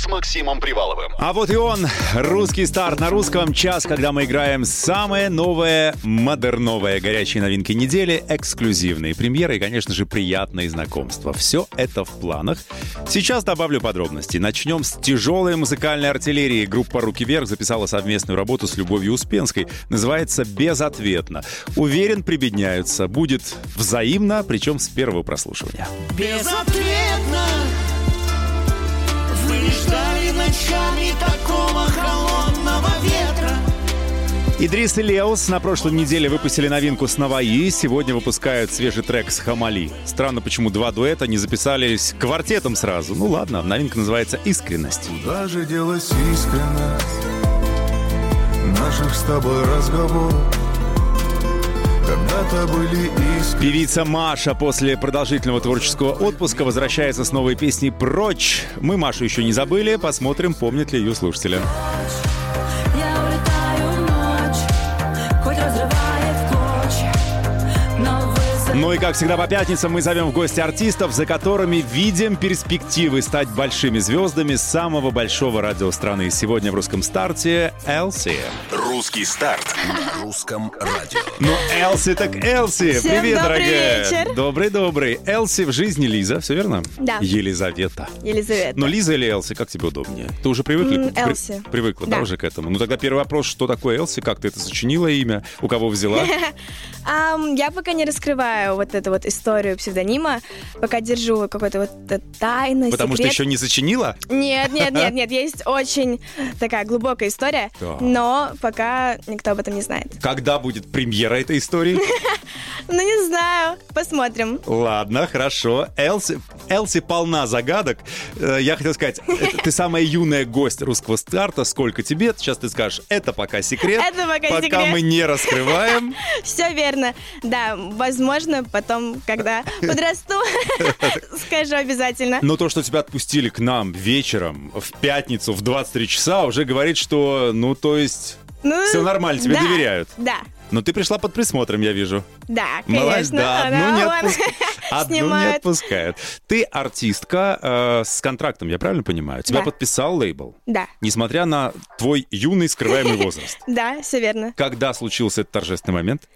С Максимом Приваловым. А вот и он, русский старт на русском. Час, когда мы играем самые новые, модерновые горячие новинки недели, эксклюзивные премьеры и, конечно же, приятные знакомства. Все это в планах. Сейчас добавлю подробности. Начнем с тяжелой музыкальной артиллерии. Группа «Руки вверх» записала совместную работу с Любовью Успенской. Называется «Безответно». Уверен, прибедняются. Будет взаимно, причем с первого прослушивания. Безответно ночами такого холодного ветра Идрис и Леос на прошлой неделе выпустили новинку с Наваи. Сегодня выпускают свежий трек с Хамали. Странно, почему два дуэта не записались квартетом сразу. Ну ладно, новинка называется «Искренность». Куда же делась искренность наших с тобой разговоров? Когда-то были искры. Певица Маша после продолжительного творческого отпуска возвращается с новой песней «Прочь». Мы Машу еще не забыли, посмотрим, помнят ли ее слушатели. Я Ну и как всегда по пятницам мы зовем в гости артистов, за которыми видим перспективы стать большими звездами самого большого радио страны. Сегодня в русском старте Элси. Русский старт на русском радио. Ну, Элси так Элси. Всем Привет, добрый дорогая. вечер. Добрый-добрый. Элси в жизни Лиза, все верно? Да. Елизавета. Елизавета. Но Лиза или Элси, как тебе удобнее? Ты уже привыкли? М, При- Элси. привыкла, да. Да. уже к этому? Ну тогда первый вопрос, что такое Элси? Как ты это сочинила имя? У кого взяла? Ам, я пока не раскрываю вот эту вот историю псевдонима, пока держу какой-то вот э, тайну, Потому что секрет. еще не сочинила? Нет, нет, нет, нет, есть очень такая глубокая история, но пока никто об этом не знает. Когда будет премьера этой истории? Ну, не знаю, посмотрим. Ладно, хорошо. Элси, Элси полна загадок. Э, Я хотел сказать, это ты самая юная гость русского старта. Сколько тебе? Сейчас ты скажешь, это пока секрет. Это пока Пока секрет. мы не раскрываем. Все верно. Да, возможно, потом, когда подрасту, скажу обязательно. Но то, что тебя отпустили к нам вечером, в пятницу, в 23 часа, уже говорит, что, ну, то есть, Ну, все нормально, тебе да, доверяют. Да, Но ты пришла под присмотром, я вижу. да, Молодец, конечно. да, одну Она не, вон отпуск- одну не снимает. отпускают. Ты артистка э, с контрактом, я правильно понимаю? Тебя Да. подписал лейбл, Да, несмотря на твой юный скрываемый возраст. да, все верно. Когда случился этот торжественный момент?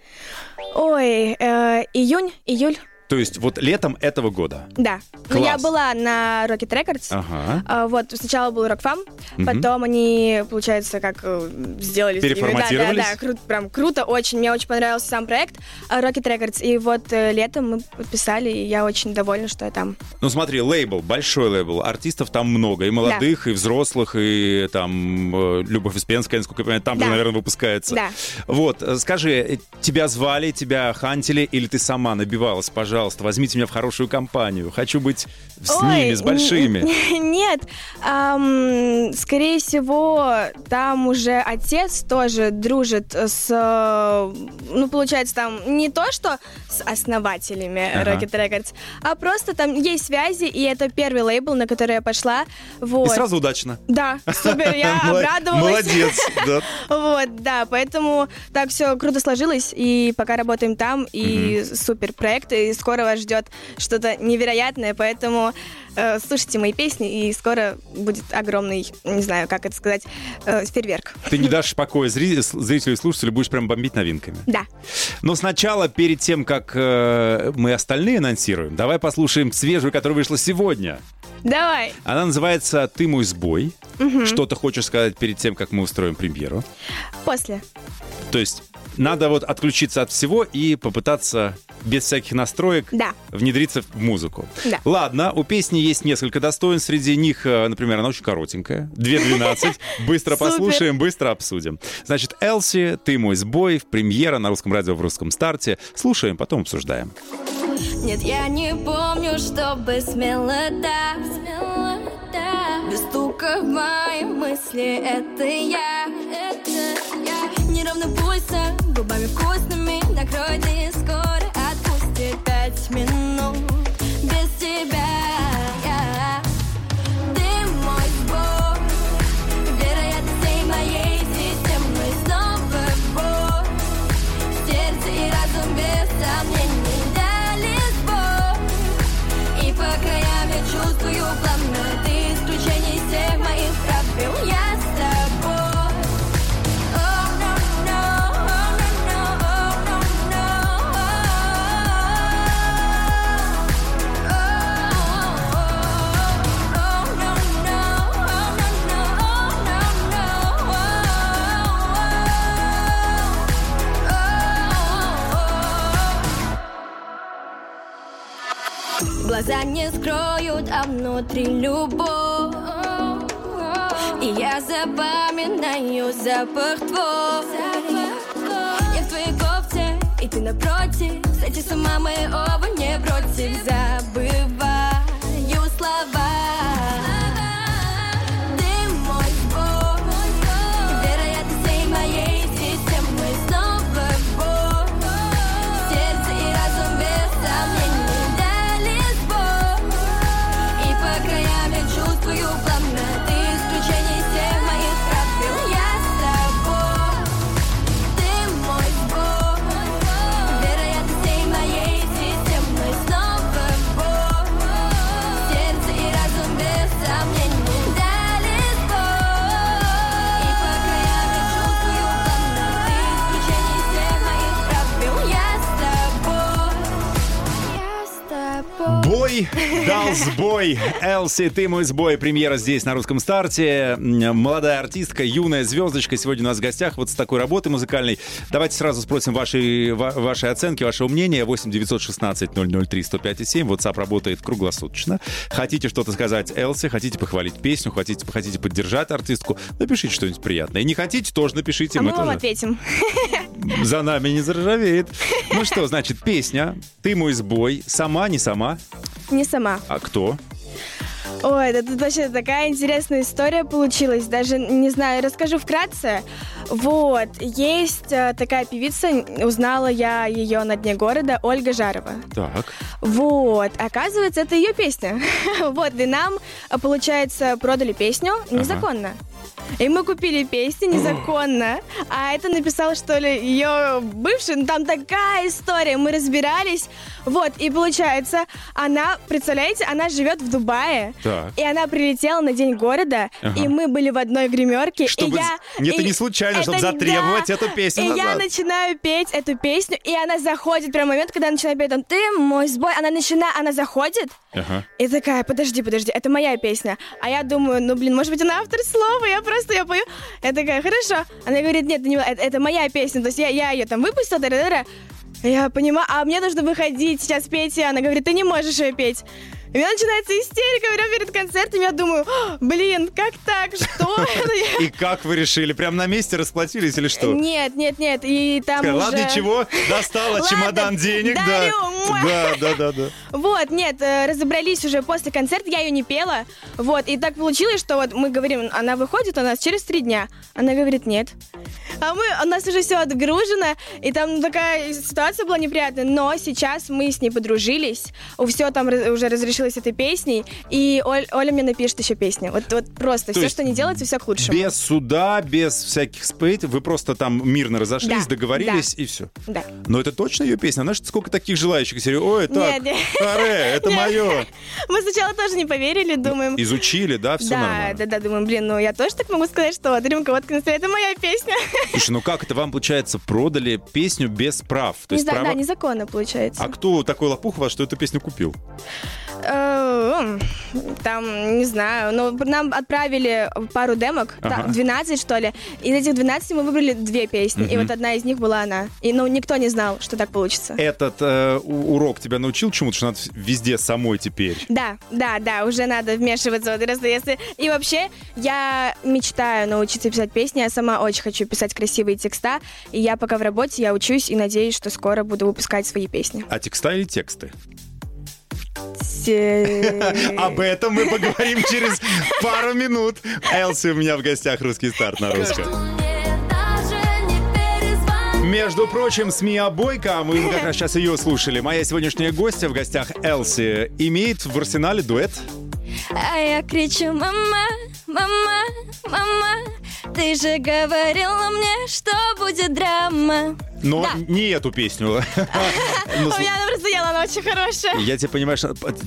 Ой, э, июнь, июль, То есть вот летом этого года. да. Ну, я Класс. была на Rocket Records. Ага. А, Вот, сначала был Рокфам, Мгм. потом они, получается, как э, сделали... Переформатировались? Да, да, да, кру- прям круто, очень. Мне очень понравился сам проект а, Rocket Records. И вот э, летом мы подписали, и я очень довольна, что я там. Ну смотри, лейбл, большой лейбл, артистов там много, и молодых, и взрослых, и там э, Любовь Успенская, насколько я понимаю, там же, Да. наверное, выпускается. Да. Вот, э, скажи, э, тебя звали, тебя хантили, или ты сама набивалась, пожалуйста, возьмите меня в хорошую компанию, хочу быть с Ой, ними, с большими. Нет, ам, скорее всего, там уже отец тоже дружит с, ну, получается, там не то, что с основателями Ага. Rocket Records, а просто там есть связи, и это первый лейбл, на который я пошла. Вот. И сразу удачно. Да, супер, я обрадовалась. Молодец, да. Вот, да, поэтому так все круто сложилось, и пока работаем там, и супер проект, и скоро вас ждет что-то невероятное, поэтому э, слушайте мои песни, и скоро будет огромный, не знаю, как это сказать, э, фейерверк. Ты не дашь покоя зри- зрителю и слушателю, будешь прям бомбить новинками. Да. Но сначала, перед тем, как э, мы остальные анонсируем, давай послушаем свежую, которая вышла сегодня. Давай. Она называется «Ты мой сбой». Что ты хочешь сказать перед тем, как мы устроим премьеру? После. То есть надо вот отключиться от всего и попытаться без всяких настроек Да. внедриться в музыку. Да. Ладно, у песни есть несколько достоинств. Среди них, э, например, она очень коротенькая. 2.12. Быстро послушаем, быстро обсудим. Значит, Элси, «Ты мой сбой», премьера на русском радио в русском старте. Слушаем, потом обсуждаем. Нет, я не помню, чтобы смело так, смело так. Без стука в мои мысли, это я, это я. Неровным пульсом, губами вкусными, внутри любовь. И я запоминаю запах твой. Я в твоей кофте, и ты напротив. Кстати, с ума мы оба не против Забываю Элси, ты мой сбой. Премьера здесь, на русском старте. Молодая артистка, юная звездочка сегодня у нас в гостях вот с такой работой музыкальной. Давайте сразу спросим ваши, ва- ваши оценки, ваше мнение. 8 916 003 105 7. WhatsApp работает круглосуточно. Хотите что-то сказать Элси, хотите похвалить песню, хотите, хотите поддержать артистку, напишите что-нибудь приятное. И не хотите, тоже напишите. А мы вам тоже ответим. за нами не заржавеет. Ну что, значит, песня «Ты мой сбой». Сама, не сама. Не сама. А кто? Ой, да тут вообще такая интересная история получилась. Даже не знаю, расскажу вкратце. Вот, есть э, такая певица, узнала я ее на дне города, Ольга Жарова. Так. Вот, оказывается, это ее песня. Вот, и нам, э, получается, продали песню незаконно. И мы купили песню незаконно. А это написал, что ли, ее бывший. Ну, там такая история. Мы разбирались. Вот, и получается, она, представляете, она живет в Дубае. Так. И она прилетела на День города. Ага. И мы были в одной гримерке. Чтобы и я, Нет, это и- не случайно, чтобы это не- затребовать да. эту песню И я назад. начинаю петь эту песню, и она заходит прям момент, когда я начинаю петь, там, ты мой сбой, она начинает, она заходит, Ага. и такая, подожди, подожди, это моя песня. А я думаю, ну, блин, может быть, она автор слова, я просто ее пою. Я такая, хорошо. Она говорит, нет, это, моя песня, то есть я, я ее там выпустила, да Я понимаю, а мне нужно выходить сейчас петь, и она говорит, ты не можешь ее петь. И у меня начинается истерика прямо перед концертом. Я думаю, «А, блин, как так? Что? это я?» И как вы решили? Прям на месте расплатились или что? Нет, нет, нет. И там Сказали, уже... Ладно, чего? Достала чемодан денег, да. Да, да, да, да. Вот, нет, э, разобрались уже после концерта, я ее не пела. Вот, и так получилось, что вот мы говорим, она выходит у нас через три дня. Она говорит, нет. А мы, у нас уже все отгружено, и там такая ситуация была неприятная. Но сейчас мы с ней подружились, все там уже разрешилось этой песней, и Оль- Оля мне напишет еще песни. Вот, вот просто, То все, что не делается, все к лучшему. Без суда, без всяких спейт, вы просто там мирно разошлись, Да, договорились и все. Да. Но это точно ее песня? Знаешь, сколько таких желающих? Серию, ой, так, Нет, аре, это Нет. мое. Мы сначала тоже не поверили, думаем... Изучили, да, все да, нормально. да, да, думаем, блин, ну я тоже так могу сказать, что вот рюмка водки на столе, это моя песня. Слушай, ну как это вам, получается, продали песню без прав? То Не есть знаю, права- да, незаконно получается. А кто такой лопух вас, что эту песню купил? Э, Там, не знаю, но нам отправили пару демок, Ага. там 12, что ли. Из этих 12 мы выбрали две песни, и вот одна из них была она. И, ну, никто не знал, что так получится. Этот э, урок тебя научил чему-то, что надо везде самой теперь? Да, да, да, уже надо вмешиваться вот раз если... И вообще, я мечтаю научиться писать песни, я сама очень хочу писать красивые текста, и я пока в работе, я учусь и надеюсь, что скоро буду выпускать свои песни. А текста или тексты? Те- Об этом мы поговорим через пару минут. Элси у меня в гостях «Русский старт» на русском. Между прочим, СМИ Бойко, мы как раз сейчас ее слушали. Моя сегодняшняя гостья в гостях Элси имеет в арсенале дуэт. А я кричу, мама, мама, мама, ты же говорила мне, что будет драма. Но Да. не эту песню. Ну, У меня она просто ела, она очень хорошая. Я тебе понимаешь,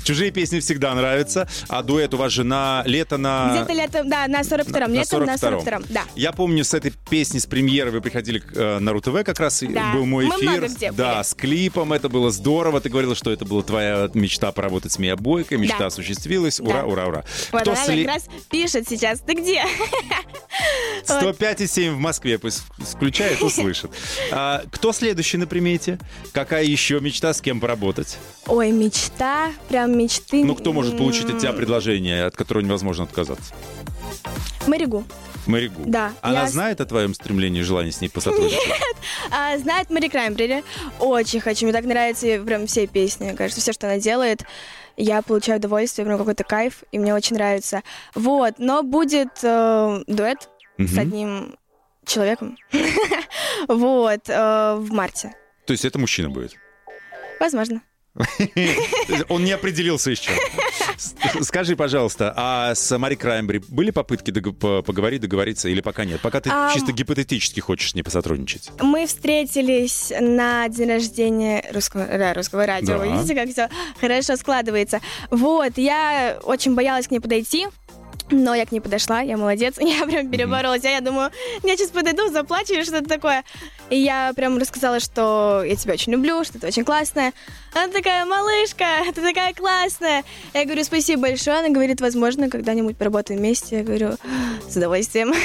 чужие песни всегда нравятся, а дуэт у вас же на лето на... Где-то летом, да, на 42-м, летом на 42-м. 42-м, да. Я помню, с этой песни, с премьеры вы приходили э, на РУ-ТВ как раз, был мой эфир. да, с клипом, это было здорово. Ты говорила, что это была твоя мечта поработать с Мия Бойко, мечта осуществилась. Ура, ура, ура. Вот она как раз пишет сейчас, ты где? 105,7 в Москве, пусть включает, услышит. Кто следующий на примете? Какая еще мечта, с кем поработать? Ой, мечта, прям мечты. Ну, кто может получить от тебя предложение, от которого невозможно отказаться? Маригу. Маригу. Да, Она я- знает о твоем стремлении и желании с ней посотрудничать? А, знает Мари Краймбрери. Очень хочу. Мне так нравятся прям все песни. Мне кажется, все, что она делает, я получаю удовольствие, прям какой-то кайф, и мне очень нравится. Вот, но будет э, дуэт с Мгм. одним человеком. Вот, э, в марте. То есть это мужчина будет? Возможно. Он не определился еще. Скажи, пожалуйста, а с Мари Краймбри были попытки дог- поговорить, договориться или пока нет? Пока ты чисто гипотетически хочешь с ней посотрудничать. Мы встретились на день рождения русского, да, русского радио. Да. Видите, как все хорошо складывается. Вот, я очень боялась к ней подойти. Но я к ней подошла, я молодец, я прям переборолась. А я думаю, я сейчас подойду, заплачу или что-то такое. И я прям рассказала, что я тебя очень люблю, что ты очень классная. Она такая, малышка, ты такая классная. Я говорю, спасибо большое. Она говорит, возможно, когда-нибудь поработаем вместе. Я говорю, с удовольствием.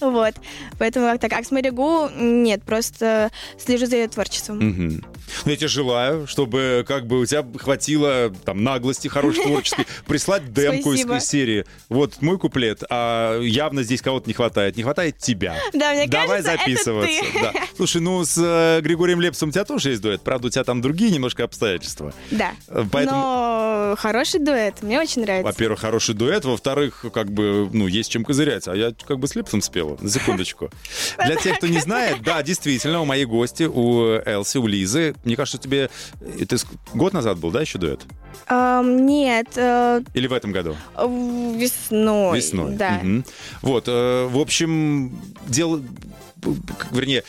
Вот. Поэтому как-то как с Маригу, нет, просто слежу за ее творчеством. Ну, я тебе желаю, чтобы как бы у тебя хватило там наглости хорошей творческой прислать демку из серии. Вот мой куплет, а явно здесь кого-то не хватает. Не хватает тебя. Да, мне Давай кажется, это записываться. ты. Да. Слушай, ну с э, Григорием Лепсом у тебя тоже есть дуэт. Правда, у тебя там другие немножко обстоятельства. Да. Э, Поэтому, Но хороший дуэт, мне очень нравится. во-первых, хороший дуэт. Во-вторых, как бы, ну, есть чем козырять. А я как бы с Лепсом спела. На секундочку. Для тех, кто не знает, да, действительно, у моей гости, у Элси, у Лизы, мне кажется, тебе... Это ск- год назад был, да, еще дуэт? Нет, э, Или в этом году? весной. Весной. Да. Вот, э, в общем, дело... Вернее,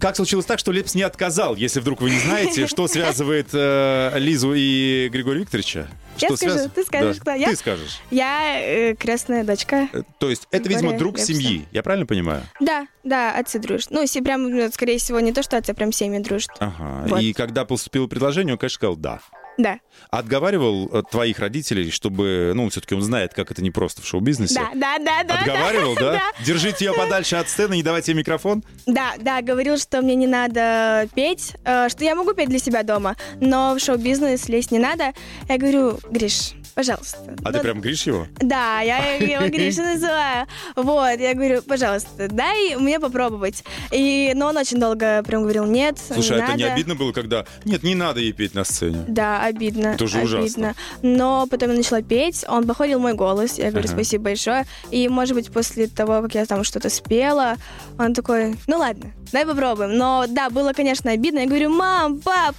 как случилось так, что Лепс не отказал, если вдруг вы не знаете, что связывает э, Лизу и Григория Викторовича? Я Что скажу, связывает? ты скажешь, Да, кто я? Ты скажешь. Я э, крестная дочка. Э, То есть это, видимо, Григория друг Лепса. семьи, я правильно понимаю? Да, да, отцы дружат. Ну, если прям, скорее всего, не то, что отцы, прям семьи дружат. Ага. Вот. И когда поступило предложение, он, конечно, сказал «да». Да. Отговаривал э, твоих родителей, чтобы, ну, все-таки он знает, как это непросто в шоу-бизнесе. Да, да, да, да. Отговаривал, да? Да, Держите ее подальше от сцены, не давайте ей микрофон. да, да, говорил, что мне не надо петь, э, что я могу петь для себя дома, но в шоу-бизнес лезть не надо. Я говорю, Гриш, пожалуйста. А ты ну, прям гришь его? Да, я его Гриша называю. Вот, я говорю, пожалуйста, дай мне попробовать. И, но он очень долго прям говорил, нет, Слушай, не а это не надо. обидно было, когда... Нет, не надо ей петь на сцене. Да, обидно. Это же обидно. ужасно. Но потом я начала петь, он похвалил мой голос. Я говорю, Ага. спасибо большое. И, может быть, после того, как я там что-то спела, он такой, ну ладно, давай попробуем. Но да, было, конечно, обидно. Я говорю, мам, пап,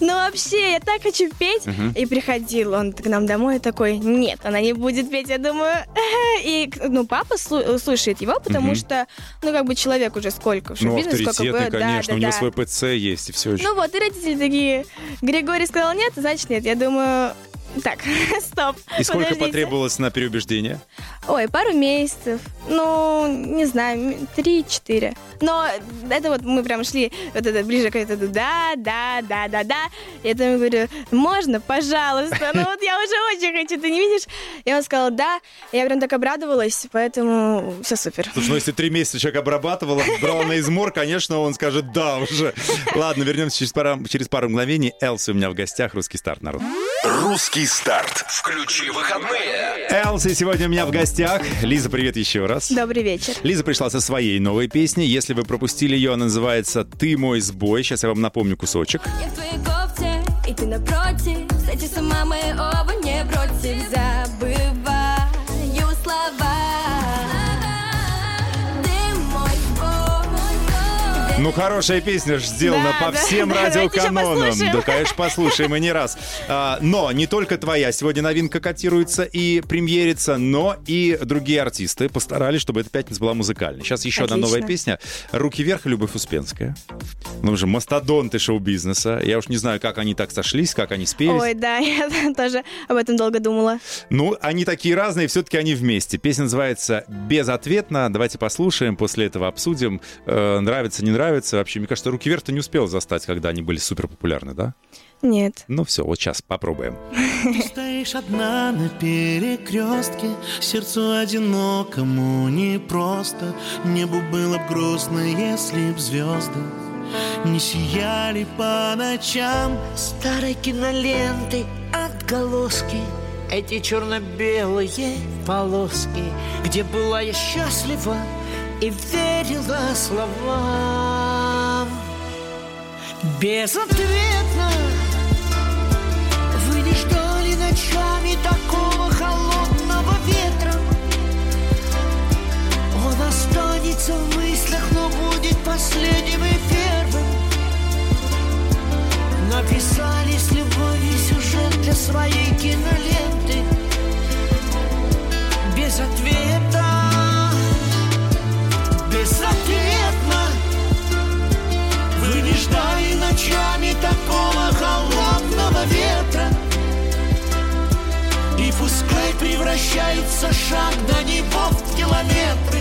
ну вообще, я так хочу петь. И приходил он к нам домой и такой, нет, она не будет петь. Я думаю, и, ну, папа слу- слушает его, потому Мгм. что, ну, как бы человек уже сколько в Ну, шоу-бизнесе, сколько авторитетный, было. Да, конечно, да, у него да. свой ПЦ есть, и все очень... Ну вот, и родители такие, Григорий сказал нет, значит нет. Я думаю, так, стоп. и сколько подождите. потребовалось на переубеждение? Ой, пару месяцев. Ну, не знаю, три-четыре. Но это вот мы прям шли вот это ближе к этому да, да, да, да, да. Я там говорю, можно, пожалуйста. Ну вот я уже очень хочу, ты не видишь? И он сказал да. Я прям так обрадовалась, поэтому все супер. Слушай, ну если три месяца человек обрабатывал, брал на измор, конечно, он скажет «да» уже. Ладно, вернемся через пару, через пару мгновений. Элси у меня в гостях, русский старт, народ. Русский старт. Включи выходные. Элси сегодня у меня в гостях. Лиза, привет еще раз. Добрый вечер. Лиза пришла со своей новой песней. Если вы пропустили ее, она называется «Ты мой сбой». Сейчас я вам напомню кусочек. Я в твоей кофте, и ты напротив Кстати, с ума мы оба не против Забываю Ну, хорошая песня ж сделана Да, по да. всем еще радиоканонам. Да, конечно, послушаем и не раз. А, но не только твоя сегодня новинка котируется и премьерится, но и другие артисты постарались, чтобы эта пятница была музыкальной. Сейчас еще одна Отлично. новая песня. «Руки вверх» Любовь Успенская. Ну, уже мастодонты шоу-бизнеса. Я уж не знаю, как они так сошлись, как они спелись. Ой, да, я тоже об этом долго думала. Ну, они такие разные, все-таки они вместе. Песня называется «Безответно». Давайте послушаем, после этого обсудим. Э, нравится, не нравится. Вообще, мне кажется, «Руки вверх» ты не успел застать, когда они были супер популярны, да? Нет. Ну все, вот сейчас попробуем. Ты стоишь одна на перекрестке Сердцу одинокому непросто Небу было б грустно, если б звезды не сияли по ночам Старой киноленты отголоски Эти черно-белые полоски Где была я счастлива и верила словам Безответно. Вы не ждали ночами такого холодного ветра. Он останется в мыслях, но будет последним и первым. Написали с любовью сюжет для своей киноленты. Без ответа ночами такого холодного ветра. И пускай превращается шаг до него в километры.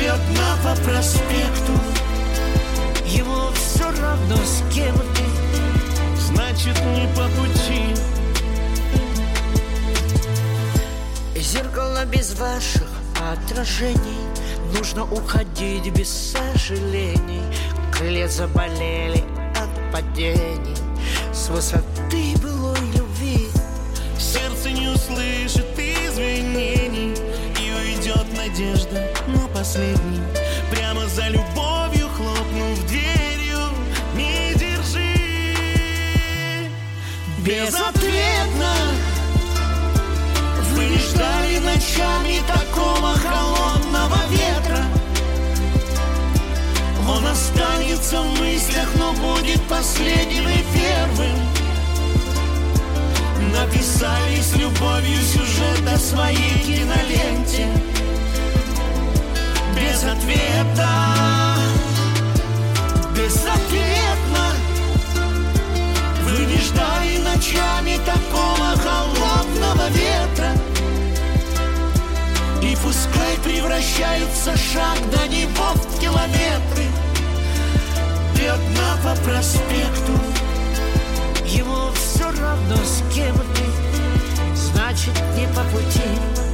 И одна по проспекту Ему все равно с кем ты. Значит, не по пути. Зеркало без ваших отражений Нужно уходить без сожалений. Крылья заболели от падений. С высоты былой любви Сердце не услышит извинений. И уйдет надежда, но последний. Прямо за любовью хлопнув дверью. Не держи! Безответно. Вы не ждали ночами такого холодного ветра. Он останется в мыслях, но будет последним и первым. Написали с любовью сюжет о своей киноленте. Без ответа. Безответно Вы не ждали ночами такого холодного ветра И пускай превращается шаг до него в километры. Одна по проспекту. Ему все равно с кем ты Значит не по пути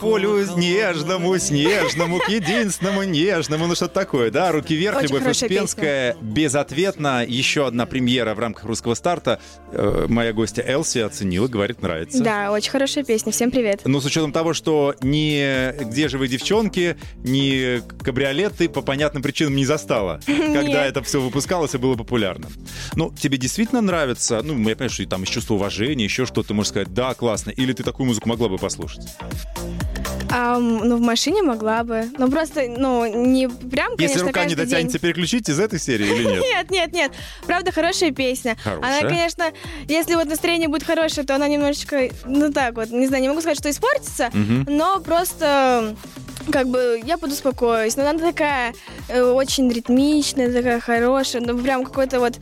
полю нежному, снежному, к единственному нежному. Ну, что-то такое, да? Руки вверх, Очень Любовь Успенская. Безответно. Еще одна премьера в рамках русского старта. Э, Моя гостья Элси оценила, говорит, нравится. Да, очень хорошая песня. Всем привет. Но с учетом того, что ни «Где же вы, девчонки», ни «Кабриолет» ты по понятным причинам не застала, когда это все выпускалось и было популярно. Ну, тебе действительно нравится? Ну, я понимаю, что там из чувства уважения, еще что-то, ты можешь сказать, да, классно. Или ты такую музыку могла бы послушать? Ам, ну, в машине могла бы. Ну, просто, ну, не прям, конечно, Если рука не дотянется, день. переключить из этой серии или нет? Нет, нет, нет. Правда, хорошая песня. Хорошая. Она, конечно, если вот настроение будет хорошее, то она немножечко, ну так вот, не знаю, не могу сказать, что испортится, но просто как бы я подуспокоюсь. Но она такая э, очень ритмичная, такая хорошая, ну прям какой-то вот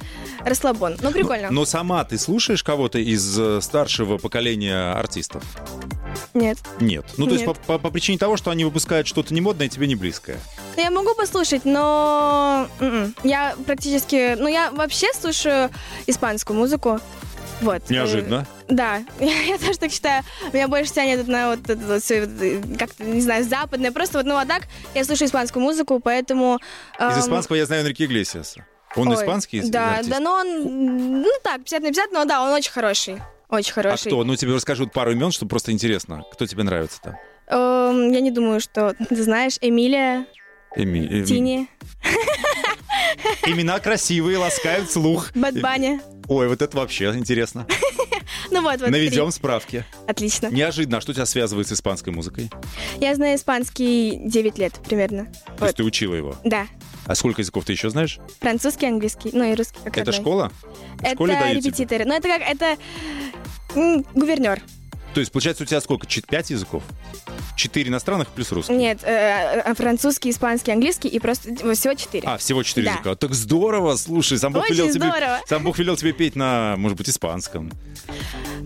расслабон. Ну, прикольно. Но сама ты слушаешь кого-то из э, старшего поколения артистов? Нет. Нет. Ну, то есть по, Нет. по- по причине того, что они выпускают что-то немодное, тебе не близкое. Ну, я могу послушать, но м-м. я практически... Ну, я вообще слушаю испанскую музыку. Вот. Неожиданно. Э, Да, я тоже так считаю. Меня больше тянет на вот это вот э, как-то, не знаю, западное. Просто вот, ну, а так я слушаю испанскую музыку, поэтому... Из эм, испанского я знаю Энрике Иглесиаса. Он ой, испанский Да, артист? да, но он, ну, так, 50 на 50, но да, он очень хороший. Очень А хороший. кто? Ну, тебе расскажу пару имен, чтобы просто интересно. Кто тебе нравится там? Эм, я не думаю, что ты знаешь. Эмилия, Эми- Тини, Имена красивые, ласкают слух. Bunny. Ой, вот это вообще интересно. Ну вот, вот. Наведем три. справки. Отлично. Неожиданно. А что тебя связывает с испанской музыкой? Я знаю испанский 9 лет примерно. То Вот. есть ты учила его. Да. А сколько языков ты еще знаешь? Французский, английский, ну и русский как Это родной. школа? В Это школе дают тебе? репетиторы. Ну это как, это гувернер. То есть, получается, у тебя сколько? Пять языков? Четыре иностранных плюс русский? Нет, э, э, французский, испанский, английский и просто всего четыре. А, всего четыре Да. языка. Так здорово, слушай, сам Бог, Очень велел тебе, здорово. сам Бог велел тебе петь на, может быть, испанском.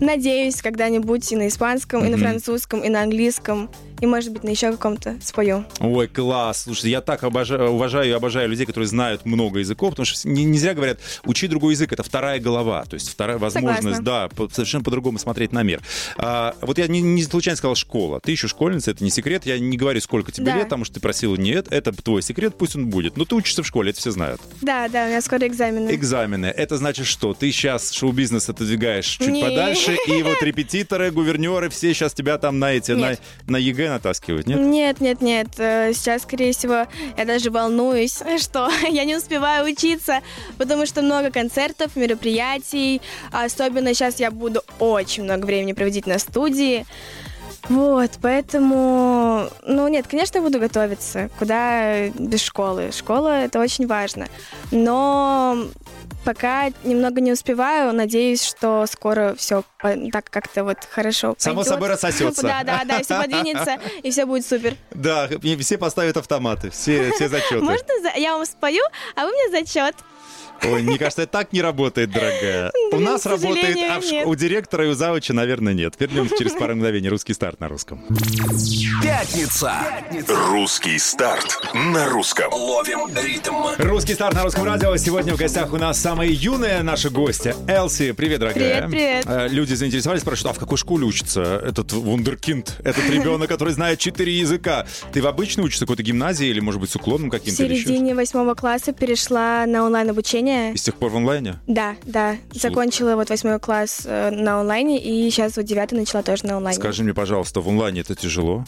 Надеюсь, когда-нибудь и на испанском, и на французском, и на английском, и, может быть, на еще каком-то спою. Ой, класс. Слушай, я так обожаю, уважаю и обожаю людей, которые знают много языков, потому что не, не зря говорят, учи другой язык, это вторая голова, то есть вторая возможность, Согласна. да, по- совершенно по-другому смотреть на мир. А, вот я не, не случайно сказал школа. Ты еще школьница, это не секрет. Я не говорю, сколько тебе Да. лет, потому что ты просила нет, это твой секрет, пусть он будет. Но ты учишься в школе, это все знают. Да, да, у меня скоро экзамены. Экзамены. Это значит что? Ты сейчас шоу-бизнес отодвигаешь чуть Не. подальше, и вот репетиторы, гувернеры, все сейчас тебя там на эти, на, на ЕГЭ натаскивают, нет? Нет, нет, нет. э, Сейчас, скорее всего, я даже волнуюсь, что я не успеваю учиться, потому что много концертов, мероприятий. Особенно сейчас я буду очень много времени проводить на студии. Вот, поэтому, ну нет, конечно, буду готовиться. Куда без школы? Школа это очень важно. Но пока немного не успеваю, надеюсь, что скоро все так как-то вот хорошо. Само пойдет. собой рассосется. Да, да, да, все подвинется, и все будет супер. Да, все поставят автоматы, все, все зачеты. Можно я вам спою, а вы мне зачет? Ой, мне кажется, это так не работает, дорогая. У нас работает, а в у директора и у завуча, наверное, нет. Вернемся через пару мгновений. Русский старт на русском. Пятница. Русский старт на русском. Ловим ритм. Русский старт на русском радио. Сегодня в гостях у нас самая юная наша гостья Элси. Привет, дорогая. Привет, привет. Э, Люди заинтересовались, спрашивают, а в какой школе учится этот вундеркинд, этот ребенок, который знает четыре языка? Ты в обычной учишься в какой-то гимназии или, может быть, с уклоном В каким-то? еще? середине восьмого класса перешла на онлайн-обучение. И с тех пор в онлайне? Да, да. Закончила вот восьмой класс э, на онлайне, и сейчас вот девятый начала тоже на онлайне. Скажи мне, пожалуйста, в онлайне это тяжело?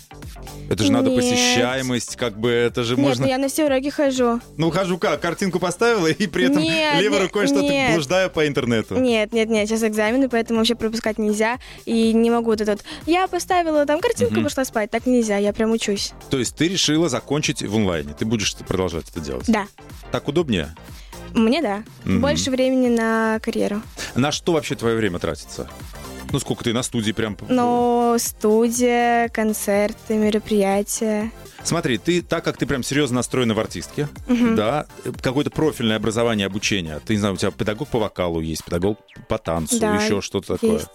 Это же надо Нет. посещаемость, как бы это же Нет, можно... ну я на все уроки хожу. Ну, хожу как? Картинку поставила и при этом Нет, левой нет, рукой что-то нет. блуждаю по интернету. Нет, нет, нет, сейчас экзамены, поэтому вообще пропускать нельзя. И не могу вот этот... Я поставила там картинку, пошла спать. Так нельзя, я прям учусь. То есть ты решила закончить в онлайне. Ты будешь продолжать это делать? Да. Так удобнее? Мне да. Мгм. Больше времени на карьеру. На что вообще твое время тратится? Ну, сколько ты на студии прям... Но студия, концерты, мероприятия. Смотри, ты, так как ты прям серьезно настроена в артистке, да, э, какое-то профильное образование, обучение. Ты, не знаю, у тебя педагог по вокалу есть, педагог по танцу, Да, еще что-то такое. есть.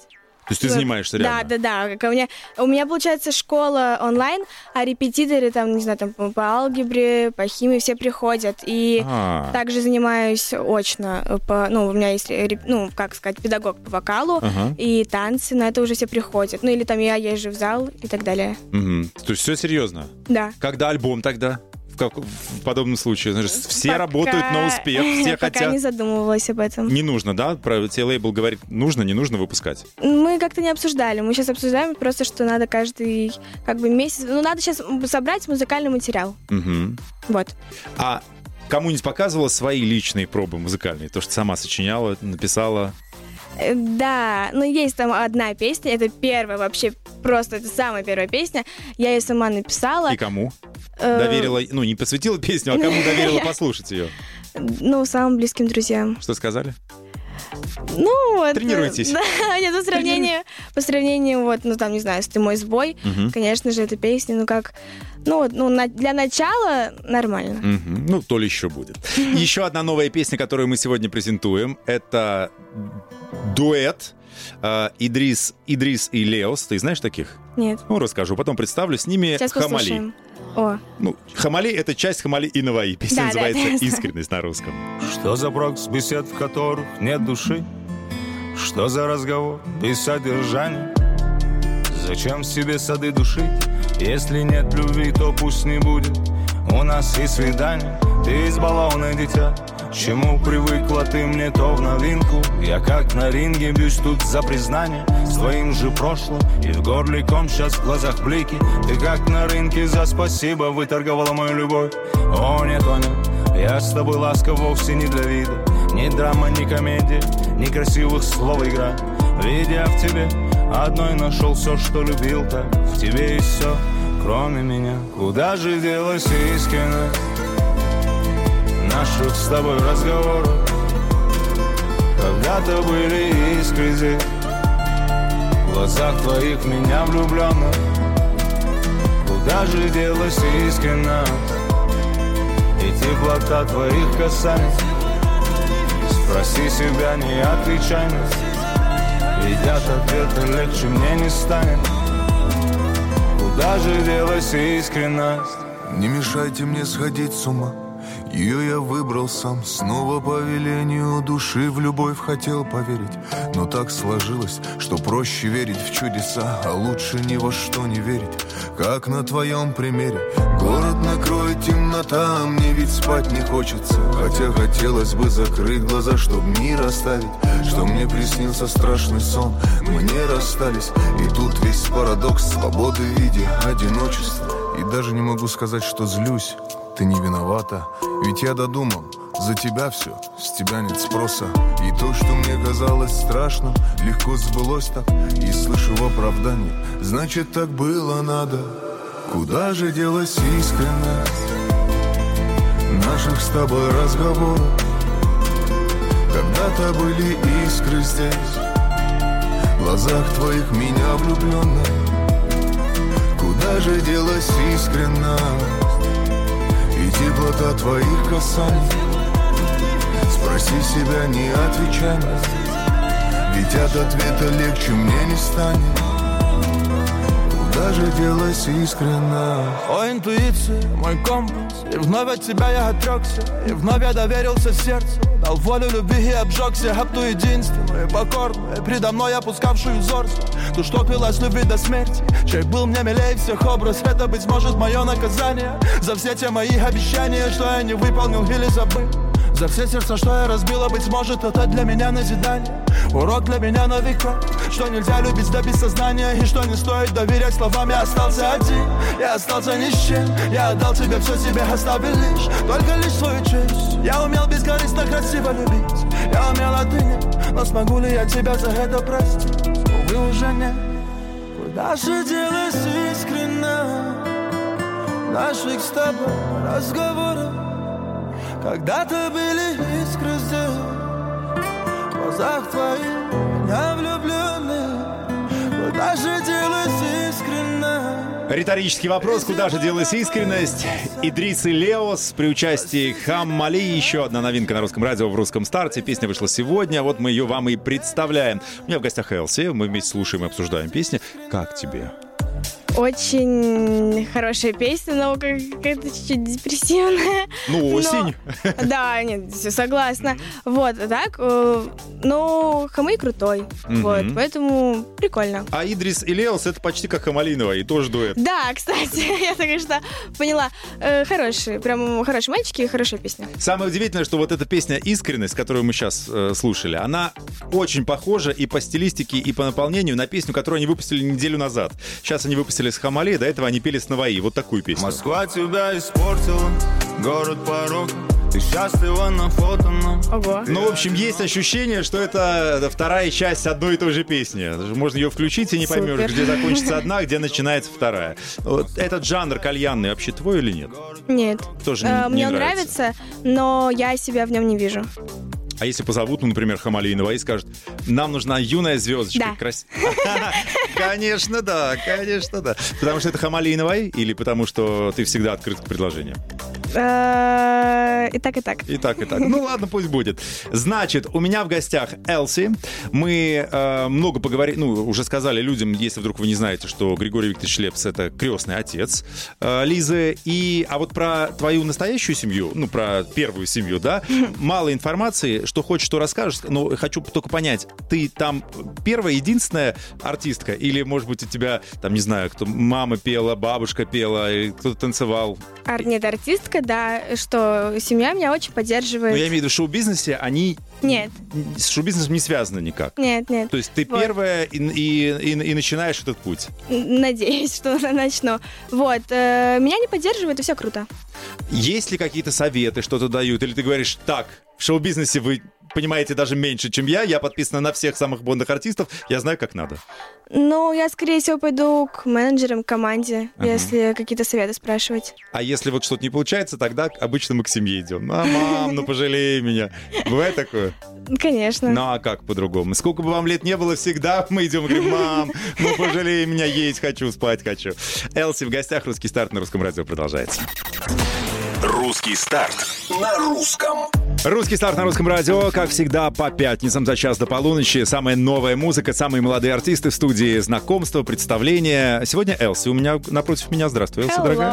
То есть ты Вот. занимаешься Да, реально? да, да. Как У меня, у меня получается школа онлайн, а репетиторы там, не знаю, там по алгебре, по химии все приходят. И А. также занимаюсь очно. э, По, ну, у меня есть, э, ну, как сказать, педагог по вокалу Ага. и танцы, на это уже все приходят. Ну, или там я езжу в зал и так далее. Мгм. То есть все серьезно? Да. Когда альбом тогда? Как- в подобном случае? Знаешь, все Пока- работают на успех, все Пока хотят... не задумывалась об этом. Не нужно, да? Про тебе лейбл говорит, нужно, не нужно выпускать. Мы как-то не обсуждали. Мы сейчас обсуждаем просто, что надо каждый как бы месяц... Ну, надо сейчас собрать музыкальный материал. Мгм. Вот. А кому-нибудь показывала свои личные пробы музыкальные? То, что сама сочиняла, написала? Э, Да, но есть там одна песня, это первая вообще, просто это самая первая песня. Я ее сама написала. И кому? Э, Доверила, ну, не посвятила песню, а кому доверила послушать ее? Ну, самым близким друзьям. Что сказали? Ну, Тренируйтесь. Да, нет, по сравнению, по сравнению, вот, ну, там, не знаю, с «Ты мой сбой», Мгм. конечно же, эта песня, ну, как, ну, вот, ну, на- для начала нормально. Мгм. Ну, то ли еще будет. Еще одна новая песня, которую мы сегодня презентуем, это дуэт э, Идрис, Идрис и Леос. Ты знаешь таких? Нет. Ну, расскажу. Потом представлю. С ними Сейчас Хамали. послушаем. О, Ну, Хамали — это часть Хамали и Наваи. Песня Да, называется да. «Искренность» на русском. Что за прок с бесед, в которых нет души? Что за разговор без содержания? Зачем себе сады душить? Если нет любви, то пусть не будет У нас и свидание Ты избалованное дитя Чему привыкла ты мне то в новинку? Я как на ринге бьюсь тут за признание. С твоим же прошлым И в горле ком сейчас в глазах блики. Ты как на рынке за спасибо Выторговала мою любовь. О нет, о нет Я с тобой ласков вовсе не для вида. Ни драма, ни комедия Ни красивых слов игра. Ведь я в тебе одной нашел все, что любил так В тебе и все, кроме меня. Куда же делась искренность Наших с тобой разговоров. Когда-то были искры здесь В глазах твоих меня влюбленных Куда же делась искренность И теплота твоих касаний. Спроси себя, не отвечай мне. Ведь от легче мне не станет. Куда же делась искренность? Не мешайте мне сходить с ума ее я выбрал сам, снова по велению души в любовь хотел поверить. Но так сложилось, что проще верить в чудеса, а лучше ни во что не верить. Как на твоем примере, город накроет темнота, а мне ведь спать не хочется. Хотя хотелось бы закрыть глаза, чтоб мир оставить, что мне приснился страшный сон. Мы не расстались, и тут весь парадокс свободы в виде одиночества. И даже не могу сказать, что злюсь ты не виновата Ведь я додумал, за тебя все, с тебя нет спроса. И то, что мне казалось страшным, легко сбылось так И слышу в оправдании, значит так было надо. Куда же делась искренность наших с тобой разговоров? Когда-то были искры здесь В глазах твоих меня влюбленных Куда же делась искренность теплота твоих касаний. Спроси себя, не отвечай. Ведь от ответа легче мне не станет. Куда же делась искренность? О, интуиция, мой компас И вновь от тебя я отрекся И вновь я доверился сердцу. Дал волю любви и обжегся Об ту единственную, покорную Предо мной опускавшую взорство Ту, что клялась любви до смерти? Чей был мне милее всех образ. Это, быть может, мое наказание За все те мои обещания Что я не выполнил или забыл за все сердца, что я разбила, быть может, это для меня назидание. Урок для меня на века. Что нельзя любить до бессознания И что не стоит доверять словам Я остался один, я остался ни с чем. Я отдал тебе все, себе оставил лишь. Только лишь свою честь. Я умел бескорыстно красиво любить. Я умел, а ты нет Но смогу ли я тебя за это простить? Увы, уже нет. Куда же делась искренно Наших с тобой разговоров когда-то были искры здесь В глазах твоих меня влюбленных Куда же делась искренность Риторический вопрос, куда же делась искренность? Идрис и Леос при участии Хаммали. Еще одна новинка на русском радио в русском старте. Песня вышла сегодня, вот мы ее вам и представляем. У меня в гостях Элси, мы вместе слушаем и обсуждаем песни. Как тебе? Очень хорошая песня, но какая-то чуть-чуть депрессивная. Ну, осень. Но, да, нет, согласна. Вот, так, э, ну, Хамы крутой. Вот, поэтому прикольно. А Идрис и Леос это почти как Хамалинова, и тоже дуэт. Да, кстати, я только что поняла. Э, хорошие, прям хорошие мальчики и хорошая песня. Самое удивительное, что вот эта песня «Искренность», которую мы сейчас э, слушали, она очень похожа и по стилистике, и по наполнению на песню, которую они выпустили неделю назад. Сейчас они выпустили с Хамали, до этого они пели с Наваи. Вот такую песню. Москва тебя испортила, город порог. Ты счастлива на фото, но... Ого. Ну, в общем, есть ощущение, что это вторая часть одной и той же песни. Можно ее включить и не поймешь, Супер. где закончится одна, где начинается вторая. Вот этот жанр кальянный вообще твой или нет? Нет. Тоже не, э, не Мне он нравится. нравится, но я себя в нем не вижу. А если позовут, ну, например, Хамалинова и скажут, нам нужна юная звездочка. Да. Крас... Конечно, да, конечно, да. Потому что это Хамалинова или потому что ты всегда открыт к предложениям? Э, и так, и так. И так, и так. Ну ладно, пусть будет. Значит, у меня в гостях Элси. Мы э, много поговорили, ну, уже сказали людям, если вдруг вы не знаете, что Григорий Викторович Лепс — это крестный отец э, Лизы. И, а вот про твою настоящую семью, ну, про первую семью, да, мало информации. Что хочешь, что расскажешь. Но хочу только понять, ты там первая, единственная артистка? Или, может быть, у тебя, там, не знаю, кто мама пела, бабушка пела, кто-то танцевал? Ар- нет, артистка, да, что семья меня очень поддерживает. Но я имею в виду, в шоу-бизнесе они Нет, с шоу-бизнесом не связаны никак. нет, нет. То есть ты Вот. первая и, и, и, и начинаешь этот путь. Надеюсь, что начну. Вот, э, меня не поддерживают, и все круто. Есть ли какие-то советы, что-то дают? Или ты говоришь, так, в шоу-бизнесе вы понимаете даже меньше, чем я. Я подписана на всех самых модных артистов. Я знаю, как надо. Ну, я, скорее всего, пойду к менеджерам, к команде, Ага. если какие-то советы спрашивать. А если вот что-то не получается, тогда обычно мы к семье идем. А, мам, ну пожалей меня. Бывает такое? Конечно. Ну а как по-другому? Сколько бы вам лет не было, всегда мы идем и говорим, мам, ну пожалей меня, есть хочу, спать хочу. Элси в гостях, русский старт на русском радио продолжается. Русский старт на русском. Русский старт на русском радио, как всегда, по пятницам за час до полуночи. Самая новая музыка, самые молодые артисты в студии знакомства, представления. Сегодня Элси у меня напротив меня. Здравствуй, Элси, Hello. дорогая.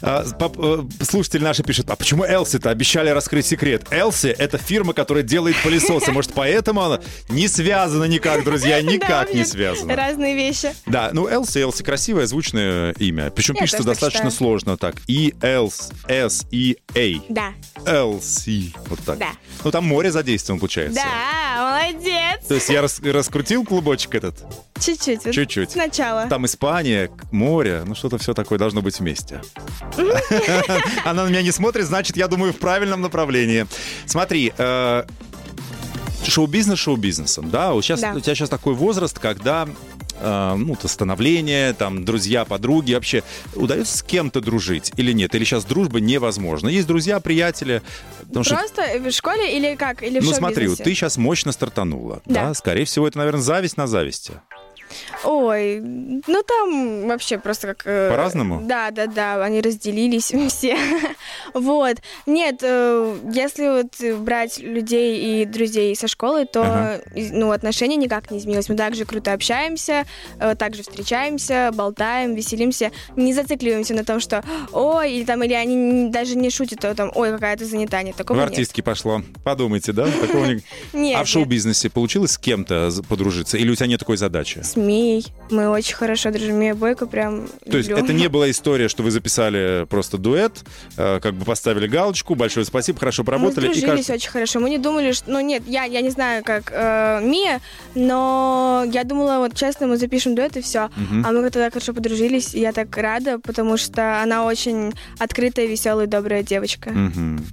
А, пап- э, слушатели наши пишут, а почему Элси-то? Обещали раскрыть секрет. Элси — это фирма, которая делает пылесосы. Может, поэтому она не связана никак, друзья, никак не связана. Разные вещи. Да, ну Элси, Элси красивое, звучное имя. Причем пишется достаточно сложно так. И Элс, С, И, А. Да. Элси. Вот так. Да. Ну, там море задействовано, получается. Да, молодец. То есть я рас- раскрутил клубочек этот? Чуть-чуть. вот Чуть-чуть. Сначала. Там Испания, море, ну что-то все такое должно быть вместе. Она на меня не смотрит, значит, я думаю, в правильном направлении. Смотри, э, шоу-бизнес шоу-бизнесом, да? Сейчас, Да. У тебя сейчас такой возраст, когда ну, то становление, там, друзья, подруги, вообще удается с кем-то дружить или нет? Или сейчас дружба невозможна? Есть друзья, приятели, потому что Просто в школе или как? Или в ну смотри, вот ты сейчас мощно стартанула, да. Да. Скорее всего, это, наверное, зависть на зависти. Ой, ну там вообще просто как... э, По-разному? Да, да, да, они разделились все. вот. Нет, э, если вот брать людей и друзей со школы, то Ага. ну, отношения никак не изменилось. Мы также круто общаемся, э, также встречаемся, болтаем, веселимся, не зацикливаемся на том, что ой, или там, или они даже не шутят, о, там, ой, какая ты занята, нет, такого в нет. артистки пошло. Подумайте, да? Такого не- Нет, а в нет. шоу-бизнесе получилось с кем-то подружиться? Или у тебя нет такой задачи? С Мией. Мы очень хорошо дружим. Мия Бойко прям То есть это не была история, что вы записали просто дуэт, э, как бы поставили галочку, большое спасибо, хорошо поработали. Мы и сдружились кажется- очень хорошо. Мы не думали, что... Ну, нет, я, я не знаю, как э, Мия, но я думала, вот честно, мы запишем дуэт и все. Мгм. А мы так хорошо подружились, и я так рада, потому что она очень открытая, веселая, добрая девочка. Мгм.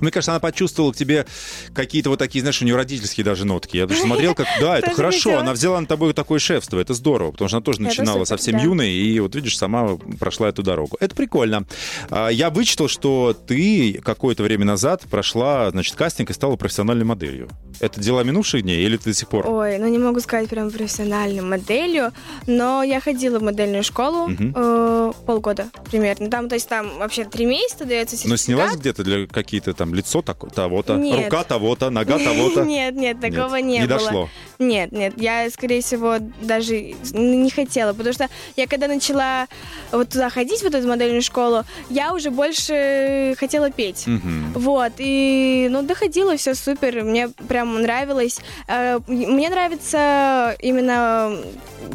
Мне кажется, она почувствовала к тебе какие-то вот такие, знаешь, у нее родительские даже нотки. Я даже смотрел, как, да, это хорошо, она взяла на тобой такое шефство, это здорово, потому что она тоже начинала совсем юной, и вот видишь, сама прошла эту дорогу. Это прикольно. А, Я вычитал, что ты какое-то время назад прошла, значит, кастинг и стала профессиональной моделью. Это дела минувших дней или ты до сих пор? Ой, ну не могу сказать прям профессиональной моделью, но я ходила в модельную школу э, полгода примерно. Там, то есть там вообще три месяца дается Но сертификат. снялась где-то для какие-то там лицо тако- того-то, Нет. рука того-то, нога того-то? Нет, нет, такого Нет, не, не было. дошло. Нет, нет, я, скорее всего, даже не хотела, потому что я когда начала вот туда ходить, в эту модельную школу, я уже больше хотела петь. Мгм. Вот, и, ну, доходила, все супер, мне прям нравилось. Э, Мне нравится именно,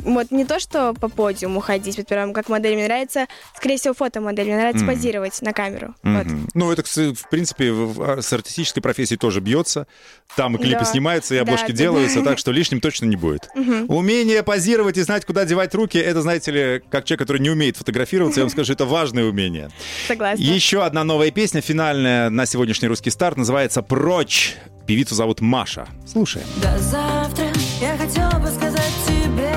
вот, не то, что по подиуму ходить, вот прям как модель, мне нравится, скорее всего, фотомодель, мне нравится Мгм. позировать на камеру. Вот. Мгм. Ну, это, в принципе, с артистической профессией тоже бьется. Там и клипы Да. снимаются, и обложки да, делаются, да. так что лишним точно не будет. Мгм. Умение позировать и знать, куда девать руки, это, знаете ли, как человек, который не умеет фотографироваться, я вам скажу, это важное умение. Согласна. Еще одна новая песня, финальная на сегодняшний русский старт, называется «Прочь». Певицу зовут Маша. Слушаем. До завтра я хотела бы сказать тебе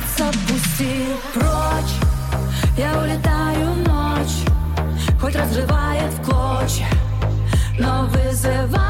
сердце пусти. Прочь Я улетаю ночь Хоть разрывает в клочья Но вызывает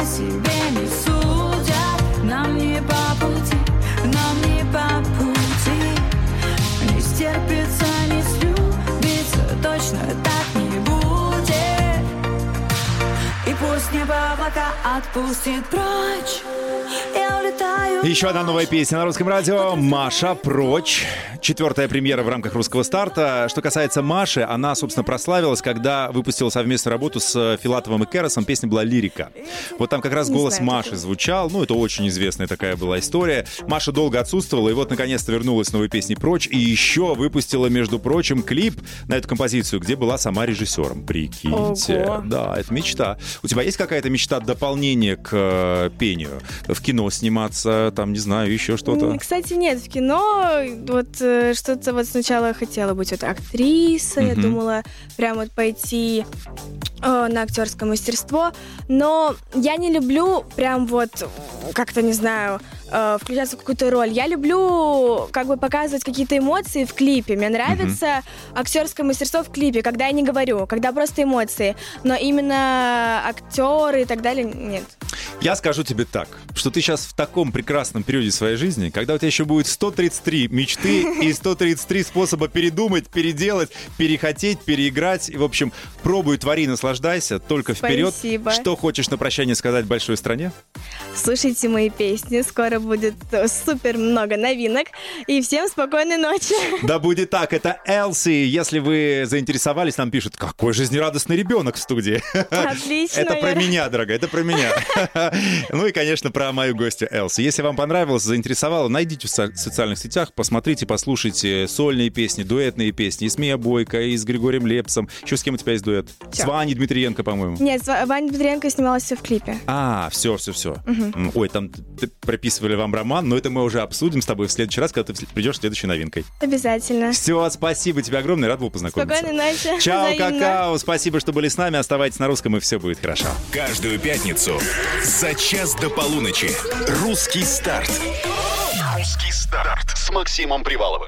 люди, по себе облака отпустит прочь Еще одна новая песня на русском радио «Маша прочь». Четвертая премьера в рамках русского старта. Что касается Маши, она, собственно, прославилась, когда выпустила совместную работу с Филатовым и Керосом. Песня была «Лирика». Вот там как раз голос знаю Маши звучал. Ну, это очень известная такая была история. Маша долго отсутствовала, и вот, наконец-то, вернулась с новой песней «Прочь». И еще выпустила, между прочим, клип на эту композицию, где была сама режиссером. Прикиньте. Ого. Да, это мечта. У тебя есть какая-то мечта дополнение к э, пению? В кино сниматься, там, не знаю, еще что-то? Кстати, нет, в кино вот э, что-то вот сначала хотела быть вот актрисой, я Мгм. думала прям вот пойти э, на актерское мастерство, но я не люблю прям вот как-то, не знаю, э, включаться в какую-то роль. Я люблю как бы показывать какие-то эмоции в клипе. Мне нравится актерское мастерство в клипе, когда я не говорю, когда просто эмоции. Но именно актеры и так далее нет. Я скажу тебе так, что ты сейчас в таком прекрасном периоде своей жизни, когда у тебя еще будет 133 мечты и 133 способа передумать, переделать, перехотеть, переиграть. И, в общем, пробуй, твори, наслаждайся, только вперед. Спасибо. Что хочешь на прощание сказать большой стране? Слушайте мои песни, скоро будет э, супер много новинок. И всем спокойной ночи. Да будет так, это Элси. Если вы заинтересовались, нам пишут, какой жизнерадостный ребенок в студии. Отлично. Это про меня, дорогая, это про меня. Ну и, конечно, про мою гостью Элси. Если вам понравилось, заинтересовало, найдите в со- социальных сетях, посмотрите, послушайте сольные песни, дуэтные песни. И с Мия Бойко, и с Григорием Лепсом. Еще с кем у тебя есть дуэт? С. Ваней Дмитриенко, по-моему. Нет, Ва- Ваня Петренко снималась в клипе. А, все, все, все. Ой, там прописывали вам роман, но это мы уже обсудим с тобой в следующий раз, когда ты придешь с следующей новинкой. Обязательно. Все, спасибо тебе огромное, рад был познакомиться. Спокойной ночи. Чао, какао, спасибо, что были с нами. Оставайтесь на русском, и все будет хорошо. Каждую пятницу за час до полуночи. Русский старт. Русский старт с Максимом Приваловым.